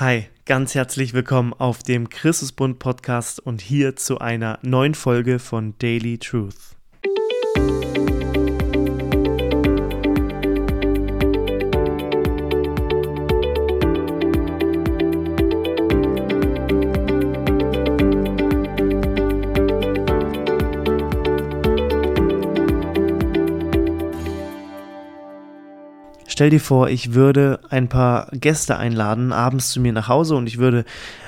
Hi, ganz herzlich willkommen auf dem Christusbund Podcast und hier zu einer neuen Folge von Daily Truth. Stell dir vor, ich würde ein paar Gäste einladen, abends zu mir nach Hause und ich würde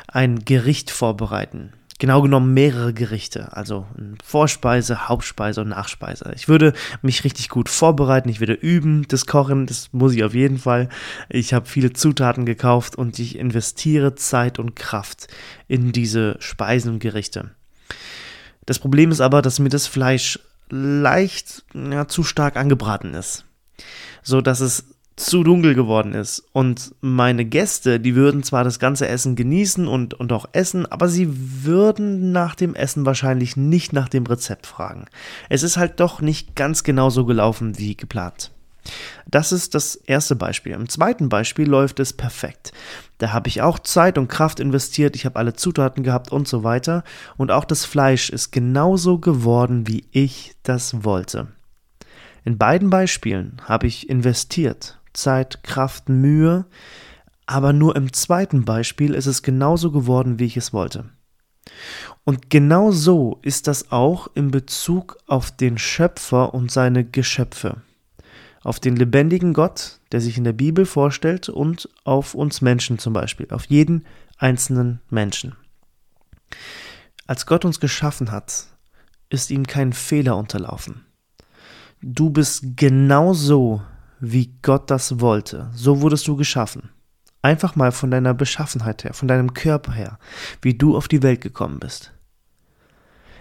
ein Gericht vorbereiten. Genau genommen mehrere Gerichte, also Vorspeise, Hauptspeise und Nachspeise. Ich würde mich richtig gut vorbereiten, ich würde üben, das Kochen, das muss ich auf jeden Fall. Ich habe viele Zutaten gekauft und ich investiere Zeit und Kraft in diese Speisen und Gerichte. Das Problem ist aber, dass mir das Fleisch leicht ja, zu stark angebraten ist, so dass es zu dunkel geworden ist. Und meine Gäste, die würden zwar das ganze Essen genießen und, und auch essen, aber sie würden nach dem Essen wahrscheinlich nicht nach dem Rezept fragen. Es ist halt doch nicht ganz genau so gelaufen wie geplant. Das ist das erste Beispiel. Im zweiten Beispiel läuft es perfekt. Da habe ich auch Zeit und Kraft investiert, ich habe alle Zutaten gehabt und so weiter. Und auch das Fleisch ist genauso geworden, wie ich das wollte. In beiden Beispielen habe ich investiert, Zeit, Kraft, Mühe, aber nur im zweiten Beispiel ist es genauso geworden, wie ich es wollte. Und genau so ist das auch in Bezug auf den Schöpfer und seine Geschöpfe, auf den lebendigen Gott, der sich in der Bibel vorstellt, und auf uns Menschen zum Beispiel, auf jeden einzelnen Menschen. Als Gott uns geschaffen hat, ist ihm kein Fehler unterlaufen. Du bist genau so, wie Gott das wollte. So wurdest du geschaffen. Einfach mal von deiner Beschaffenheit her, von deinem Körper her, wie du auf die Welt gekommen bist.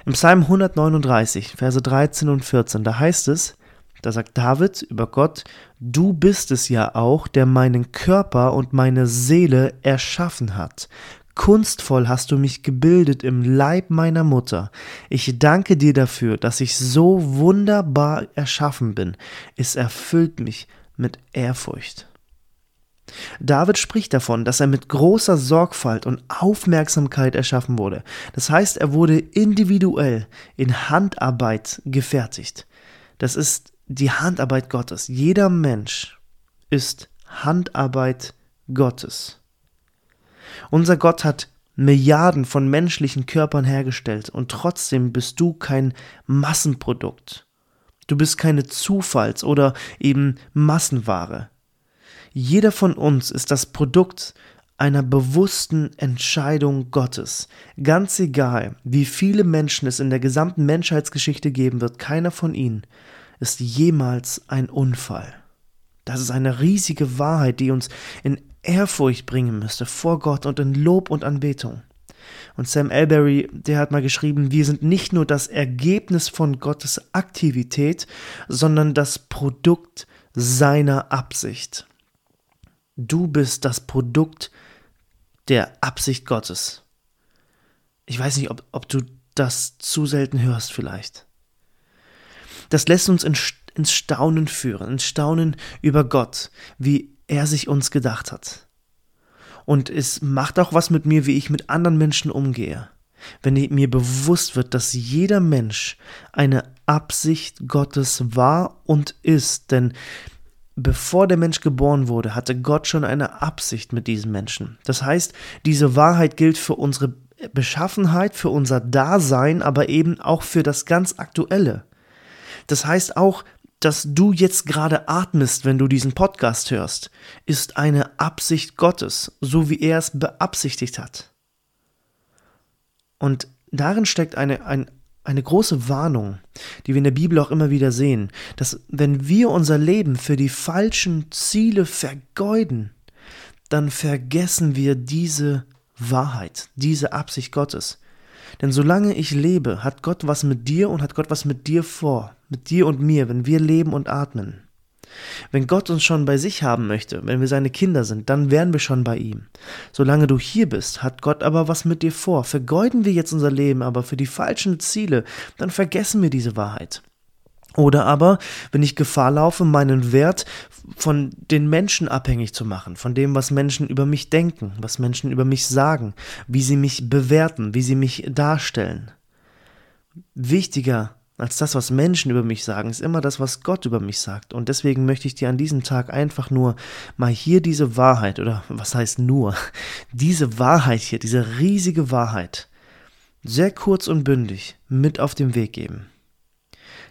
Im Psalm 139, Verse 13 und 14, da heißt es, da sagt David über Gott, du bist es ja auch, der meinen Körper und meine Seele erschaffen hat. Kunstvoll hast du mich gebildet im Leib meiner Mutter. Ich danke dir dafür, dass ich so wunderbar erschaffen bin. Es erfüllt mich mit Ehrfurcht. David spricht davon, dass er mit großer Sorgfalt und Aufmerksamkeit erschaffen wurde. Das heißt, er wurde individuell in Handarbeit gefertigt. Das ist die Handarbeit Gottes. Jeder Mensch ist Handarbeit Gottes. Unser Gott hat Milliarden von menschlichen Körpern hergestellt und trotzdem bist du kein Massenprodukt. Du bist keine Zufalls- oder eben Massenware. Jeder von uns ist das Produkt einer bewussten Entscheidung Gottes. Ganz egal, wie viele Menschen es in der gesamten Menschheitsgeschichte geben wird, keiner von ihnen ist jemals ein Unfall. Das ist eine riesige Wahrheit, die uns in Ehrfurcht bringen müsste vor Gott und in Lob und Anbetung. Und Sam Elberry, der hat mal geschrieben, wir sind nicht nur das Ergebnis von Gottes Aktivität, sondern das Produkt seiner Absicht. Du bist das Produkt der Absicht Gottes. Ich weiß nicht, ob, ob du das zu selten hörst vielleicht. Das lässt uns in, ins Staunen führen, ins Staunen über Gott, wie er sich uns gedacht hat. Und es macht auch was mit mir, wie ich mit anderen Menschen umgehe. Wenn mir bewusst wird, dass jeder Mensch eine Absicht Gottes war und ist, denn bevor der Mensch geboren wurde, hatte Gott schon eine Absicht mit diesem Menschen. Das heißt, diese Wahrheit gilt für unsere Beschaffenheit, für unser Dasein, aber eben auch für das ganz Aktuelle. Das heißt auch, dass du jetzt gerade atmest, wenn du diesen Podcast hörst, ist eine Absicht Gottes, so wie er es beabsichtigt hat. Und darin steckt eine, ein, eine große Warnung, die wir in der Bibel auch immer wieder sehen, dass wenn wir unser Leben für die falschen Ziele vergeuden, dann vergessen wir diese Wahrheit, diese Absicht Gottes. Denn solange ich lebe, hat Gott was mit dir und hat Gott was mit dir vor, mit dir und mir, wenn wir leben und atmen. Wenn Gott uns schon bei sich haben möchte, wenn wir seine Kinder sind, dann wären wir schon bei ihm. Solange du hier bist, hat Gott aber was mit dir vor. Vergeuden wir jetzt unser Leben aber für die falschen Ziele, dann vergessen wir diese Wahrheit. Oder aber, wenn ich Gefahr laufe, meinen Wert von den Menschen abhängig zu machen, von dem, was Menschen über mich denken, was Menschen über mich sagen, wie sie mich bewerten, wie sie mich darstellen. Wichtiger als das, was Menschen über mich sagen, ist immer das, was Gott über mich sagt. Und deswegen möchte ich dir an diesem Tag einfach nur mal hier diese Wahrheit, oder was heißt nur, diese Wahrheit hier, diese riesige Wahrheit, sehr kurz und bündig mit auf den Weg geben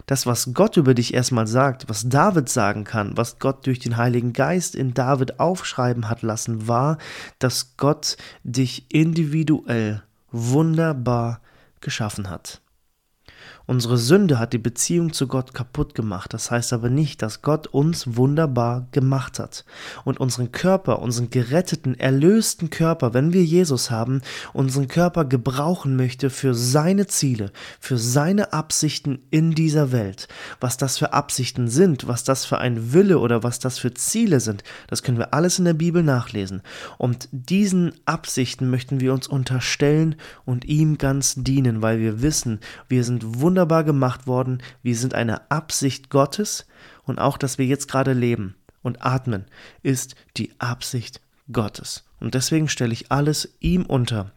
das, was Gott über dich erstmal sagt, was David sagen kann, was Gott durch den Heiligen Geist in David aufschreiben hat lassen, war, dass Gott dich individuell wunderbar geschaffen hat. Unsere Sünde hat die Beziehung zu Gott kaputt gemacht. Das heißt aber nicht, dass Gott uns wunderbar gemacht hat und unseren Körper, unseren geretteten, erlösten Körper, wenn wir Jesus haben, unseren Körper gebrauchen möchte für seine Ziele, für seine Absichten in dieser Welt. Was das für Absichten sind, was das für ein Wille oder was das für Ziele sind, das können wir alles in der Bibel nachlesen. Und diesen Absichten möchten wir uns unterstellen und ihm ganz dienen, weil wir wissen, wir sind wunderbar wunderbar gemacht worden. Wir sind eine Absicht Gottes und auch, dass wir jetzt gerade leben und atmen, ist die Absicht Gottes. Und deswegen stelle ich alles ihm unter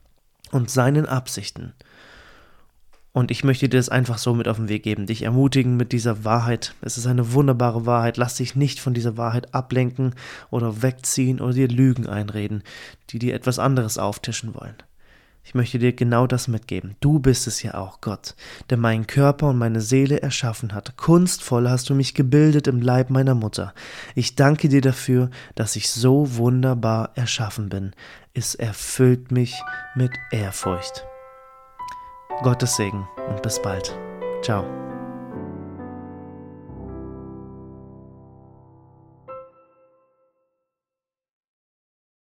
und seinen Absichten. Und ich möchte dir das einfach so mit auf den Weg geben, dich ermutigen mit dieser Wahrheit. Es ist eine wunderbare Wahrheit. Lass dich nicht von dieser Wahrheit ablenken oder wegziehen oder dir Lügen einreden, die dir etwas anderes auftischen wollen. Ich möchte dir genau das mitgeben. Du bist es ja auch, Gott, der meinen Körper und meine Seele erschaffen hat. Kunstvoll hast du mich gebildet im Leib meiner Mutter. Ich danke dir dafür, dass ich so wunderbar erschaffen bin. Es erfüllt mich mit Ehrfurcht. Gottes Segen und bis bald. Ciao.